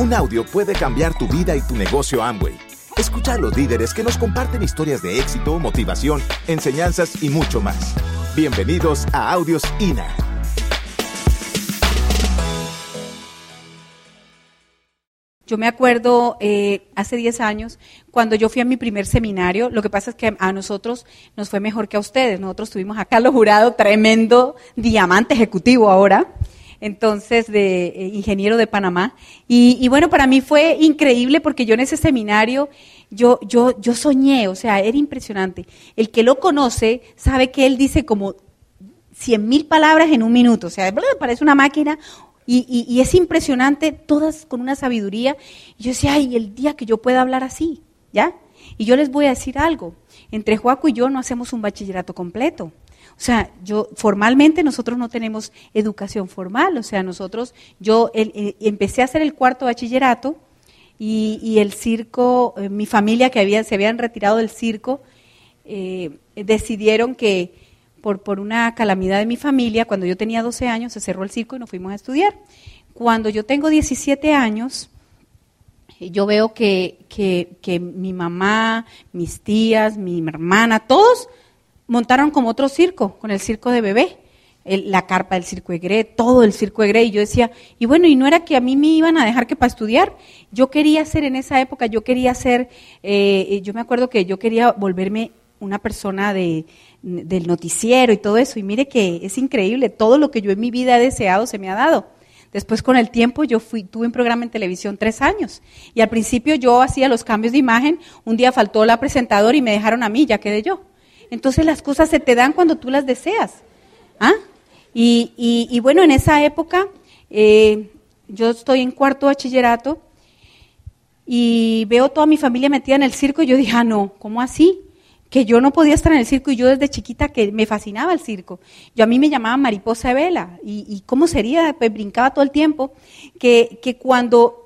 Un audio puede cambiar tu vida y tu negocio Amway. Escucha a los líderes que nos comparten historias de éxito, motivación, enseñanzas y mucho más. Bienvenidos a Audios INA. Yo me acuerdo eh, hace 10 años, cuando yo fui a mi primer seminario, lo que pasa es que a nosotros nos fue mejor que a ustedes. Nosotros tuvimos a Carlos Jurado, tremendo diamante ejecutivo ahora entonces de eh, ingeniero de Panamá. Y, bueno, para mí fue increíble porque yo en ese seminario, yo, yo, yo soñé, o sea, era impresionante. El que lo conoce sabe que él dice como cien mil palabras en un minuto, o sea, parece una máquina. Y, y, es impresionante, todas con una sabiduría. Y yo decía, ay, el día que yo pueda hablar así, ¿ya? Y yo les voy a decir algo. Entre Juaco y yo no hacemos un bachillerato completo. O sea, yo formalmente nosotros no tenemos educación formal, o sea, nosotros, yo eh, empecé a hacer el cuarto bachillerato y, el circo, eh, mi familia que se habían retirado del circo, eh, decidieron que por, por una calamidad de mi familia, cuando yo tenía 12 años, se cerró el circo y nos fuimos a estudiar. Cuando yo tengo 17 años, yo veo que, que, que mi mamá, mis tías, mi hermana, todos montaron como otro circo, con el circo de bebé, la carpa del circo Egre, todo el circo Egre, y yo decía, y bueno, y no era que a mí me iban a dejar que para estudiar, yo quería ser en esa época, yo quería ser, eh, yo me acuerdo que yo quería volverme una persona de, del noticiero y todo eso, y mire que es increíble, todo lo que yo en mi vida he deseado se me ha dado. Después con el tiempo yo fui, tuve un programa en televisión tres años y al principio yo hacía los cambios de imagen, un día faltó la presentadora y me dejaron a mí, ya quedé yo. Entonces las cosas se te dan cuando tú las deseas. ¿Ah? Y, bueno, en esa época eh, yo estoy en cuarto bachillerato y veo toda mi familia metida en el circo y yo dije, ah, no, ¿cómo así? Que yo no podía estar en el circo y yo desde chiquita que me fascinaba el circo. Yo a mí me llamaban mariposa de vela y, y cómo sería, pues brincaba todo el tiempo, que, que cuando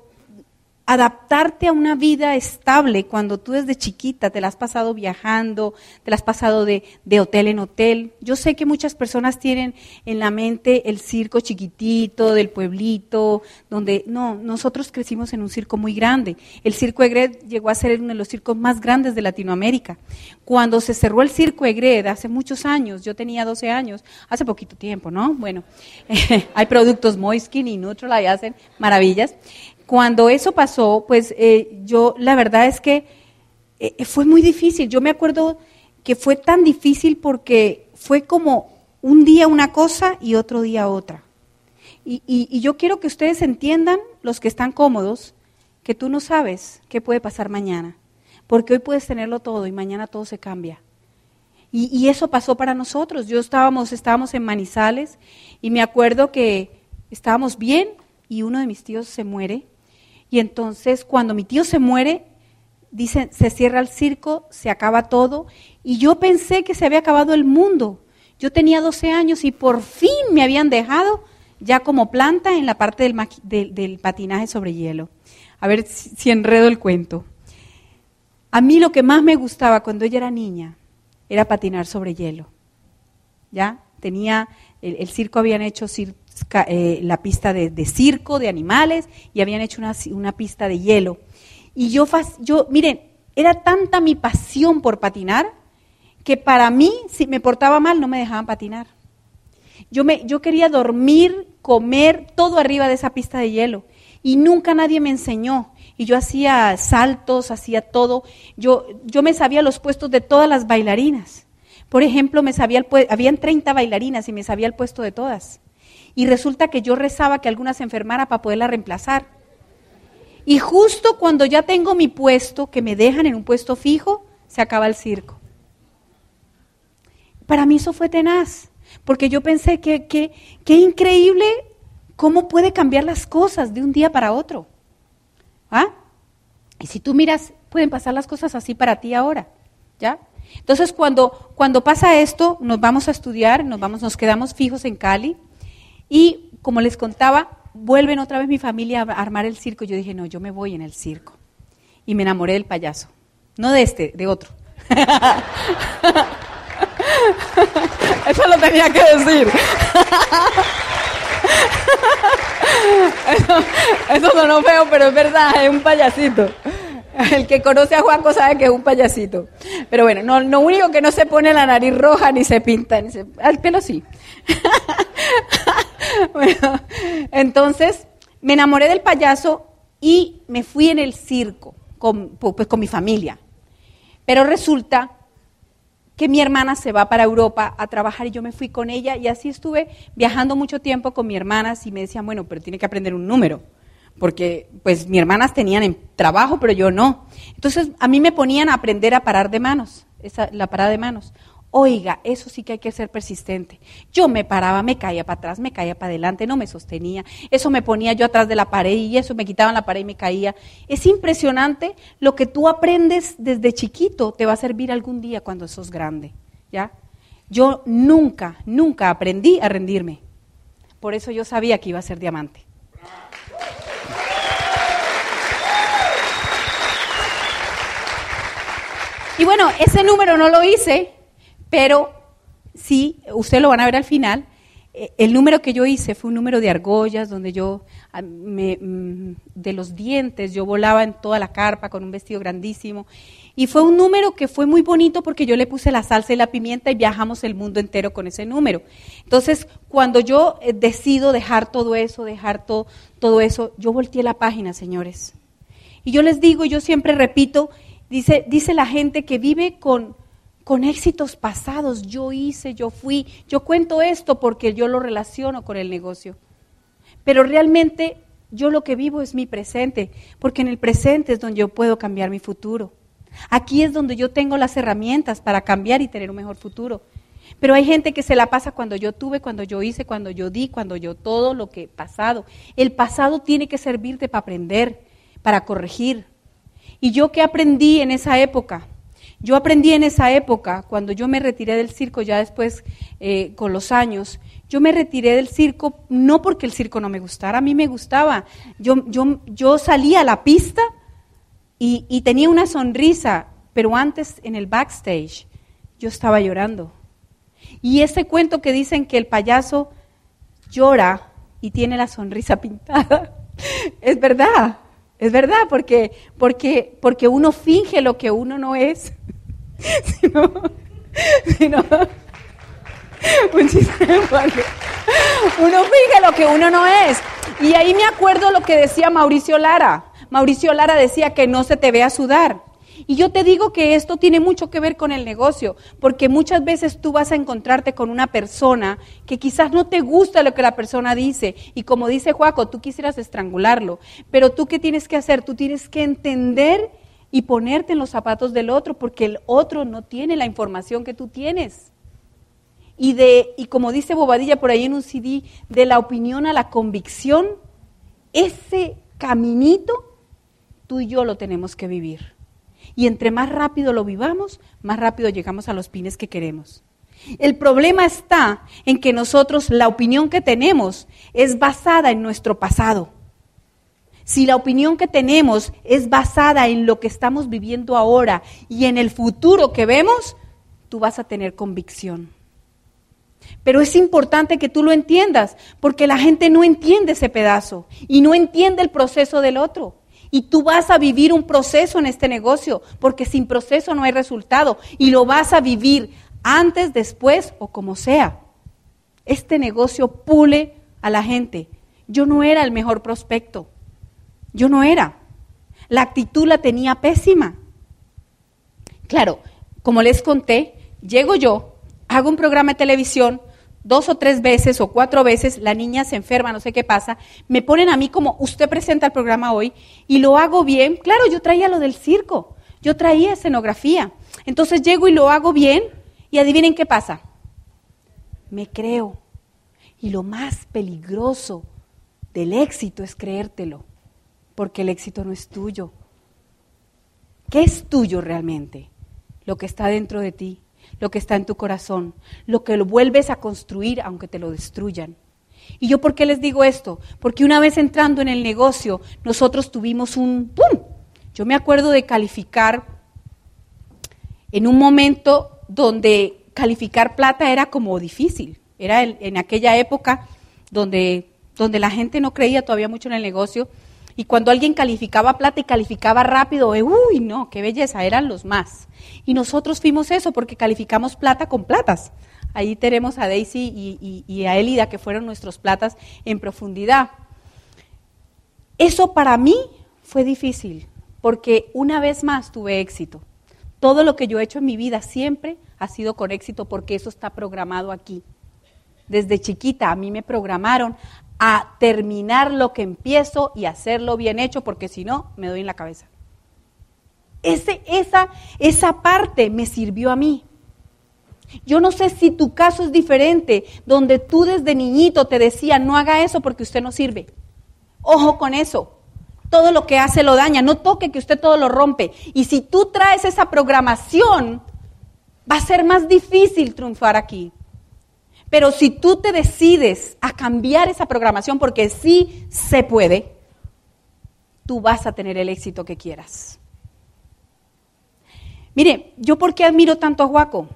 adaptarte a una vida estable cuando tú desde chiquita te la has pasado viajando, te la has pasado de, hotel en hotel. Yo sé que muchas personas tienen en la mente el circo chiquitito del pueblito, donde no, nosotros crecimos en un circo muy grande. El circo Egred llegó a ser uno de los circos más grandes de Latinoamérica. Cuando se cerró el circo Egred hace muchos años, yo tenía 12 años, hace poquito tiempo, ¿no? Bueno, hay productos Moiskin y Nutrol y hacen maravillas cuando eso pasó, pues eh, yo la verdad es que eh, fue muy difícil. Yo me acuerdo que fue tan difícil porque fue como un día una cosa y otro día otra. Y, yo quiero que ustedes entiendan, los que están cómodos, que tú no sabes qué puede pasar mañana. Porque hoy puedes tenerlo todo y mañana todo se cambia. Y, y eso pasó para nosotros. Yo estábamos, estábamos en Manizales y me acuerdo que estábamos bien y uno de mis tíos se muere y entonces cuando mi tío se muere, dicen, se cierra el circo, se acaba todo. Y yo pensé que se había acabado el mundo. Yo tenía 12 años y por fin me habían dejado ya como planta en la parte del, del, patinaje sobre hielo. A ver si, enredo el cuento. A mí lo que más me gustaba cuando ella era niña era patinar sobre hielo. ¿Ya? Tenía, el, circo habían hecho eh, la pista de, circo, de animales, y habían hecho una, pista de hielo. Y yo, yo, miren, era tanta mi pasión por patinar que para mí, si me portaba mal, no me dejaban patinar. Yo, me, yo quería dormir, comer, todo arriba de esa pista de hielo. Y nunca nadie me enseñó. Y yo hacía saltos, hacía todo. Yo, yo me sabía los puestos de todas las bailarinas. Por ejemplo, me sabía el, habían 30 bailarinas y me sabía el puesto de todas y resulta que yo rezaba que alguna se enfermara para poderla reemplazar. Y justo cuando ya tengo mi puesto, que me dejan en un puesto fijo, se acaba el circo. Para mí eso fue tenaz, porque yo pensé que qué increíble cómo puede cambiar las cosas de un día para otro. ¿Ah? Y si tú miras, pueden pasar las cosas así para ti ahora, ¿ya? Entonces, cuando, cuando pasa esto, nos vamos a estudiar, nos, vamos, nos quedamos fijos en Cali, y como les contaba, vuelven otra vez mi familia a armar el circo. Yo dije, no, yo me voy en el circo. Y me enamoré del payaso. No de este, de otro. Eso lo tenía que decir. Eso, no lo veo, pero es verdad, es un payasito. El que conoce a Juanco sabe que es un payasito. Pero bueno, no, lo único que no se pone la nariz roja ni se pinta, ni se, al pelo sí. bueno, entonces me enamoré del payaso y me fui en el circo con, pues, con mi familia. Pero resulta que mi hermana se va para Europa a trabajar y yo me fui con ella y así estuve viajando mucho tiempo con mi hermana y me decían, bueno, pero tiene que aprender un número, porque pues mis hermanas tenían trabajo, pero yo no. Entonces a mí me ponían a aprender a parar de manos, esa, la parada de manos. Oiga, eso sí que hay que ser persistente. Yo me paraba, me caía para atrás, me caía para adelante, no me sostenía. Eso me ponía yo atrás de la pared y eso me quitaban la pared y me caía. Es impresionante lo que tú aprendes desde chiquito te va a servir algún día cuando sos grande, ¿ya? Yo nunca, nunca aprendí a rendirme. Por eso yo sabía que iba a ser diamante. Y bueno, ese número no lo hice pero sí, ustedes lo van a ver al final, eh, el número que yo hice fue un número de argollas, donde yo, ah, mm, de los dientes, yo volaba en toda la carpa con un vestido grandísimo. Y fue un número que fue muy bonito porque yo le puse la salsa y la pimienta y viajamos el mundo entero con ese número. Entonces, cuando yo eh, decido dejar todo eso, dejar todo, todo eso, yo volteé la página, señores. Y yo les digo, yo siempre repito, dice, dice la gente que vive con, con éxitos pasados. Yo hice, yo fui, yo cuento esto porque yo lo relaciono con el negocio. Pero realmente yo lo que vivo es mi presente, porque en el presente es donde yo puedo cambiar mi futuro. Aquí es donde yo tengo las herramientas para cambiar y tener un mejor futuro. Pero hay gente que se la pasa cuando yo tuve, cuando yo hice, cuando yo di, cuando yo todo lo que he pasado. El pasado tiene que servirte para aprender, para corregir. Y yo que aprendí en esa época, yo aprendí en esa época, cuando yo me retiré del circo, ya después eh, con los años, yo me retiré del circo no porque el circo no me gustara, a mí me gustaba. Yo, yo, yo salía a la pista y, y tenía una sonrisa, pero antes en el backstage yo estaba llorando. Y ese cuento que dicen que el payaso llora y tiene la sonrisa pintada, es verdad. Es verdad, porque, porque, porque uno finge lo que uno no es. si no, Uno finge lo que uno no es. Y ahí me acuerdo lo que decía Mauricio Lara. Mauricio Lara decía que no se te vea sudar. Y yo te digo que esto tiene mucho que ver con el negocio, porque muchas veces tú vas a encontrarte con una persona que quizás no te gusta lo que la persona dice, y como dice Juaco, tú quisieras estrangularlo, pero tú qué tienes que hacer? Tú tienes que entender y ponerte en los zapatos del otro, porque el otro no tiene la información que tú tienes. Y, de, y como dice Bobadilla por ahí en un CD, de la opinión a la convicción, ese caminito tú y yo lo tenemos que vivir. Y entre más rápido lo vivamos, más rápido llegamos a los pines que queremos. El problema está en que nosotros la opinión que tenemos es basada en nuestro pasado. Si la opinión que tenemos es basada en lo que estamos viviendo ahora y en el futuro que vemos, tú vas a tener convicción. Pero es importante que tú lo entiendas, porque la gente no entiende ese pedazo y no entiende el proceso del otro. Y tú vas a vivir un proceso en este negocio, porque sin proceso no hay resultado. Y lo vas a vivir antes, después o como sea. Este negocio pule a la gente. Yo no era el mejor prospecto. Yo no era. La actitud la tenía pésima. Claro, como les conté, llego yo, hago un programa de televisión, dos o tres veces o cuatro veces, la niña se enferma, no sé qué pasa, me ponen a mí como usted presenta el programa hoy y lo hago bien. Claro, yo traía lo del circo, yo traía escenografía. Entonces llego y lo hago bien y adivinen qué pasa. Me creo. Y lo más peligroso del éxito es creértelo, porque el éxito no es tuyo. ¿Qué es tuyo realmente? Lo que está dentro de ti lo que está en tu corazón, lo que lo vuelves a construir aunque te lo destruyan. ¿Y yo por qué les digo esto? Porque una vez entrando en el negocio, nosotros tuvimos un ¡pum! Yo me acuerdo de calificar en un momento donde calificar plata era como difícil. Era en aquella época donde donde la gente no creía todavía mucho en el negocio. Y cuando alguien calificaba plata y calificaba rápido, eh, uy, no, qué belleza, eran los más. Y nosotros fuimos eso porque calificamos plata con platas. Ahí tenemos a Daisy y, y a Elida, que fueron nuestros platas en profundidad. Eso para mí fue difícil, porque una vez más tuve éxito. Todo lo que yo he hecho en mi vida siempre ha sido con éxito porque eso está programado aquí. Desde chiquita a mí me programaron a terminar lo que empiezo y hacerlo bien hecho porque si no me doy en la cabeza. Ese, esa, esa parte me sirvió a mí. Yo no sé si tu caso es diferente, donde tú desde niñito te decían, no haga eso porque usted no sirve. Ojo con eso. Todo lo que hace lo daña. No toque que usted todo lo rompe. Y si tú traes esa programación, va a ser más difícil triunfar aquí. Pero si tú te decides a cambiar esa programación, porque sí se puede, tú vas a tener el éxito que quieras. Mire, yo por qué admiro tanto a Juaco?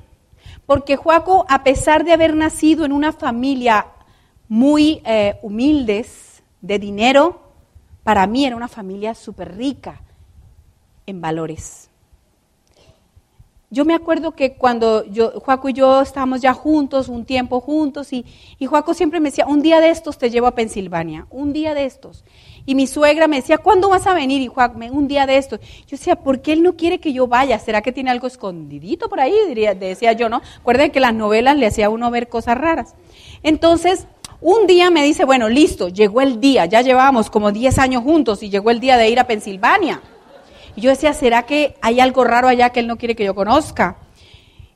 Porque Juaco, a pesar de haber nacido en una familia muy eh, humildes, de dinero, para mí era una familia súper rica en valores. Yo me acuerdo que cuando yo, Juaco y yo estábamos ya juntos, un tiempo juntos, y, y siempre me decía, un día de estos te llevo a Pensilvania, un día de estos. Y mi suegra me decía, ¿cuándo vas a venir? Y Juaco, un día de estos. Yo decía, ¿por qué él no quiere que yo vaya? ¿Será que tiene algo escondidito por ahí? Diría, decía yo, ¿no? Acuérdense que las novelas le hacía a uno ver cosas raras. Entonces, un día me dice, bueno, listo, llegó el día, ya llevábamos como 10 años juntos y llegó el día de ir a Pensilvania. Y yo decía, ¿será que hay algo raro allá que él no quiere que yo conozca?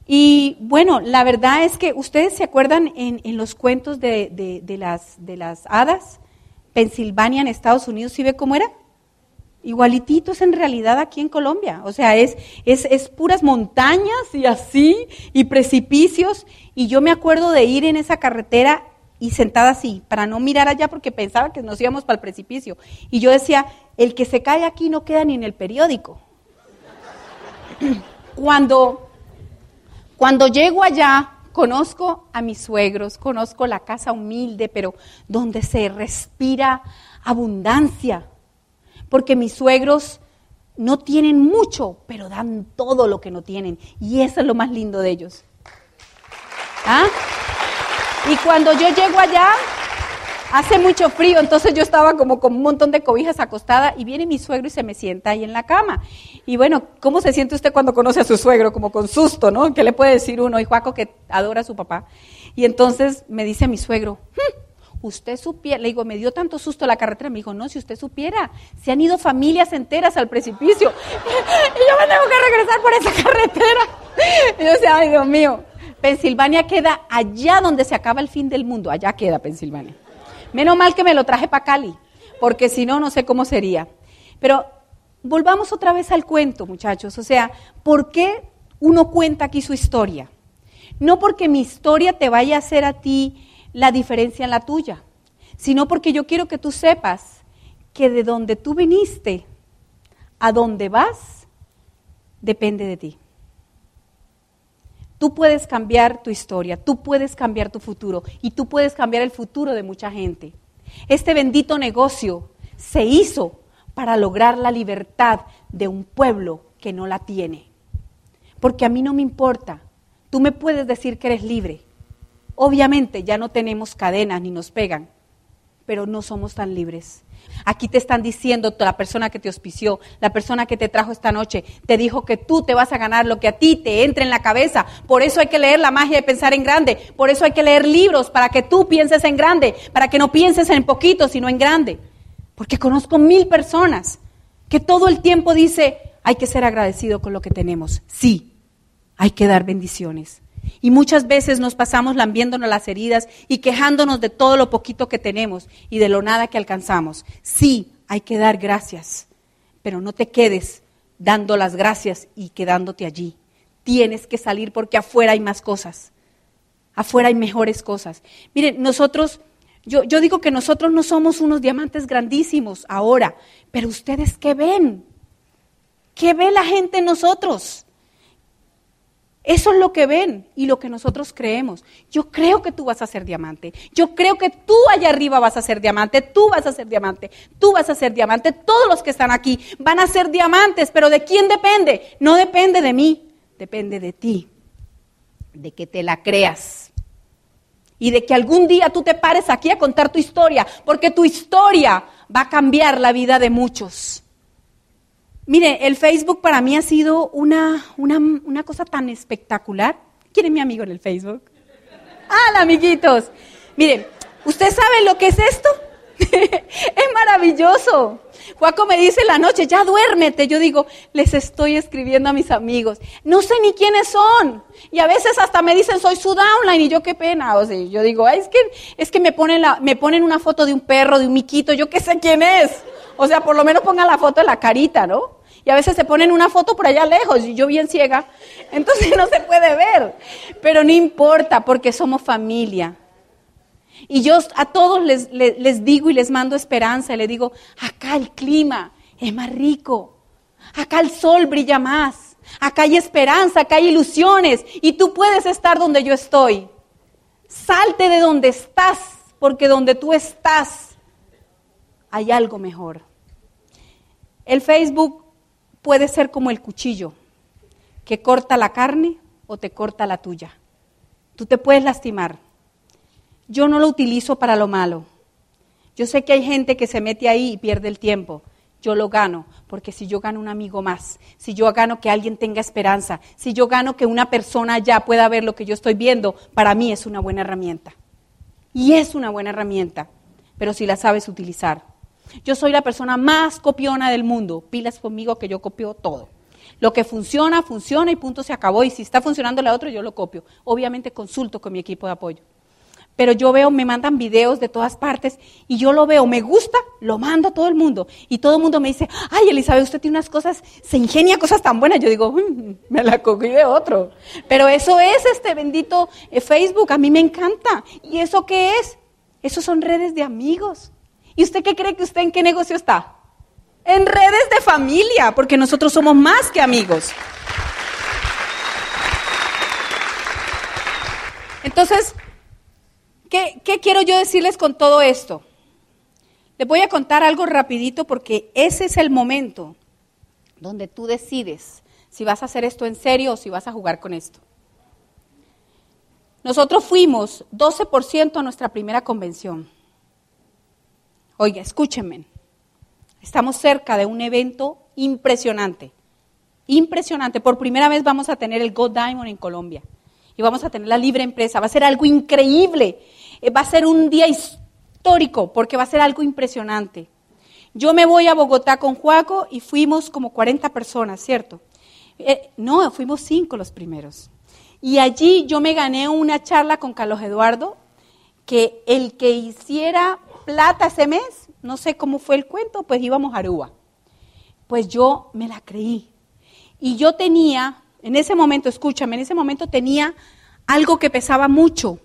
Y bueno, la verdad es que ustedes se acuerdan en, los cuentos de, las, de las hadas, Pensilvania en Estados Unidos, ¿sí ve cómo era? Igualitito es en realidad aquí en Colombia. O sea, es, es, es, puras montañas y así, y precipicios. Y yo me acuerdo de ir en esa carretera y sentada así, para no mirar allá porque pensaba que nos íbamos para el precipicio. Y yo decía, el que se cae aquí no queda ni en el periódico. Cuando, cuando llego allá, conozco a mis suegros, conozco la casa humilde, pero donde se respira abundancia, porque mis suegros no tienen mucho, pero dan todo lo que no tienen, y eso es lo más lindo de ellos. ¿Ah? Y cuando yo llego allá, hace mucho frío, entonces yo estaba como con un montón de cobijas acostada y viene mi suegro y se me sienta ahí en la cama. Y bueno, ¿cómo se siente usted cuando conoce a su suegro? Como con susto, ¿no? ¿Qué le puede decir uno? Y Juaco que adora a su papá. Y entonces me dice mi suegro, hm, usted supiera, le digo, me dio tanto susto la carretera, me dijo, no, si usted supiera, se han ido familias enteras al precipicio y yo me tengo que regresar por esa carretera. Y yo decía, ay Dios mío, Pensilvania queda allá donde se acaba el fin del mundo, allá queda Pensilvania. Menos mal que me lo traje para Cali, porque si no, no sé cómo sería. Pero volvamos otra vez al cuento, muchachos. O sea, ¿por qué uno cuenta aquí su historia? No porque mi historia te vaya a hacer a ti la diferencia en la tuya, sino porque yo quiero que tú sepas que de donde tú viniste a donde vas, depende de ti. Tú puedes cambiar tu historia, tú puedes cambiar tu futuro y tú puedes cambiar el futuro de mucha gente. Este bendito negocio se hizo para lograr la libertad de un pueblo que no la tiene. Porque a mí no me importa. Tú me puedes decir que eres libre. Obviamente ya no tenemos cadenas ni nos pegan, pero no somos tan libres. Aquí te están diciendo la persona que te auspició, la persona que te trajo esta noche, te dijo que tú te vas a ganar lo que a ti te entre en la cabeza. Por eso hay que leer la magia de pensar en grande. Por eso hay que leer libros para que tú pienses en grande, para que no pienses en poquito, sino en grande. Porque conozco mil personas que todo el tiempo dice, hay que ser agradecido con lo que tenemos. Sí, hay que dar bendiciones. Y muchas veces nos pasamos lambiéndonos las heridas y quejándonos de todo lo poquito que tenemos y de lo nada que alcanzamos. Sí, hay que dar gracias, pero no te quedes dando las gracias y quedándote allí. Tienes que salir porque afuera hay más cosas. Afuera hay mejores cosas. Miren, nosotros, yo, yo digo que nosotros no somos unos diamantes grandísimos ahora, pero ustedes qué ven? ¿Qué ve la gente en nosotros? Eso es lo que ven y lo que nosotros creemos. Yo creo que tú vas a ser diamante. Yo creo que tú allá arriba vas a ser diamante. Tú vas a ser diamante. Tú vas a ser diamante. Todos los que están aquí van a ser diamantes. Pero ¿de quién depende? No depende de mí. Depende de ti. De que te la creas. Y de que algún día tú te pares aquí a contar tu historia. Porque tu historia va a cambiar la vida de muchos. Mire, el Facebook para mí ha sido una, una, cosa tan espectacular. ¿Quién es mi amigo en el Facebook? ¡Hola, amiguitos! Miren, ¿usted sabe lo que es esto? es maravilloso. Juaco me dice en la noche, ya duérmete. Yo digo, les estoy escribiendo a mis amigos. No sé ni quiénes son. Y a veces hasta me dicen, soy su downline. Y yo, qué pena. O sea, yo digo, es que, es que me, ponen la, me ponen una foto de un perro, de un miquito. Yo qué sé quién es. O sea, por lo menos pongan la foto de la carita, ¿no? Y a veces se ponen una foto por allá lejos y yo bien ciega, entonces no se puede ver. Pero no importa porque somos familia. Y yo a todos les, les, digo y les mando esperanza, y les digo, acá el clima es más rico, acá el sol brilla más, acá hay esperanza, acá hay ilusiones y tú puedes estar donde yo estoy. Salte de donde estás, porque donde tú estás hay algo mejor. El Facebook puede ser como el cuchillo que corta la carne o te corta la tuya. Tú te puedes lastimar. Yo no lo utilizo para lo malo. Yo sé que hay gente que se mete ahí y pierde el tiempo. Yo lo gano, porque si yo gano un amigo más, si yo gano que alguien tenga esperanza, si yo gano que una persona ya pueda ver lo que yo estoy viendo, para mí es una buena herramienta. Y es una buena herramienta, pero si la sabes utilizar. Yo soy la persona más copiona del mundo. Pilas conmigo que yo copio todo. Lo que funciona, funciona y punto se acabó. Y si está funcionando la otra, yo lo copio. Obviamente consulto con mi equipo de apoyo. Pero yo veo, me mandan videos de todas partes y yo lo veo, me gusta, lo mando a todo el mundo. Y todo el mundo me dice, ay Elizabeth, usted tiene unas cosas, se ingenia cosas tan buenas. Yo digo, mm, me la cogí de otro. Pero eso es este bendito eh, Facebook, a mí me encanta. ¿Y eso qué es? Eso son redes de amigos. ¿Y usted qué cree que usted en qué negocio está? En redes de familia, porque nosotros somos más que amigos. Entonces, ¿qué, ¿qué, quiero yo decirles con todo esto? Les voy a contar algo rapidito porque ese es el momento donde tú decides si vas a hacer esto en serio o si vas a jugar con esto. Nosotros fuimos 12% a nuestra primera convención. Oiga, escúchenme. Estamos cerca de un evento impresionante. Impresionante. Por primera vez vamos a tener el Gold Diamond en Colombia. Y vamos a tener la libre empresa. Va a ser algo increíble. Eh, va a ser un día histórico porque va a ser algo impresionante. Yo me voy a Bogotá con Juaco y fuimos como 40 personas, ¿cierto? Eh, no, fuimos cinco los primeros. Y allí yo me gané una charla con Carlos Eduardo, que el que hiciera plata ese mes, no sé cómo fue el cuento, pues íbamos a Aruba. Pues yo me la creí. Y yo tenía, en ese momento, escúchame, en ese momento tenía algo que pesaba mucho.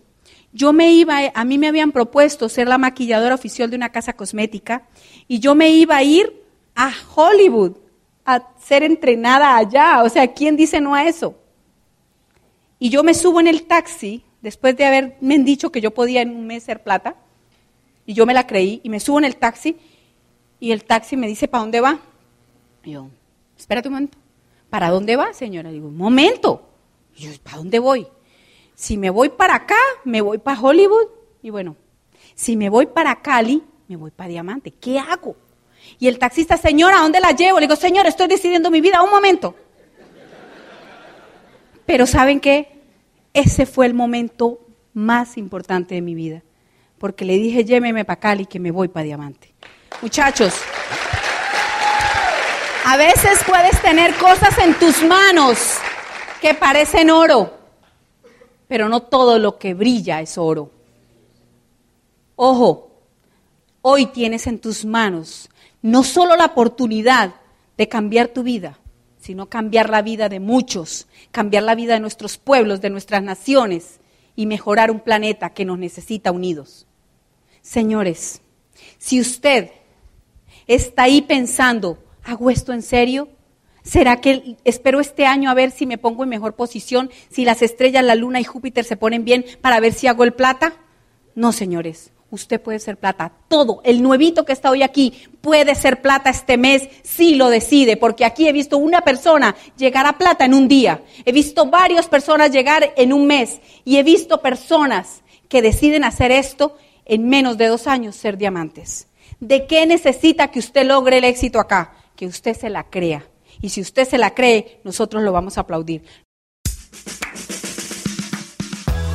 Yo me iba, a mí me habían propuesto ser la maquilladora oficial de una casa cosmética y yo me iba a ir a Hollywood a ser entrenada allá. O sea, ¿quién dice no a eso? Y yo me subo en el taxi, después de haberme dicho que yo podía en un mes ser plata, y yo me la creí y me subo en el taxi y el taxi me dice, ¿para dónde va? Y yo, espérate un momento, ¿para dónde va, señora? Digo, un momento. Y yo, ¿para dónde voy? Si me voy para acá, me voy para Hollywood. Y bueno, si me voy para Cali, me voy para Diamante. ¿Qué hago? Y el taxista, señora, ¿a dónde la llevo? Le digo, señor, estoy decidiendo mi vida, un momento. Pero ¿saben qué? Ese fue el momento más importante de mi vida porque le dije, lléveme para Cali que me voy para Diamante. Muchachos, a veces puedes tener cosas en tus manos que parecen oro, pero no todo lo que brilla es oro. Ojo, hoy tienes en tus manos no solo la oportunidad de cambiar tu vida, sino cambiar la vida de muchos, cambiar la vida de nuestros pueblos, de nuestras naciones y mejorar un planeta que nos necesita unidos. Señores, si usted está ahí pensando, ¿hago esto en serio? ¿Será que espero este año a ver si me pongo en mejor posición, si las estrellas, la luna y Júpiter se ponen bien para ver si hago el plata? No, señores. Usted puede ser plata. Todo, el nuevito que está hoy aquí puede ser plata este mes si lo decide, porque aquí he visto una persona llegar a plata en un día. He visto varias personas llegar en un mes y he visto personas que deciden hacer esto en menos de dos años ser diamantes. ¿De qué necesita que usted logre el éxito acá? Que usted se la crea. Y si usted se la cree, nosotros lo vamos a aplaudir.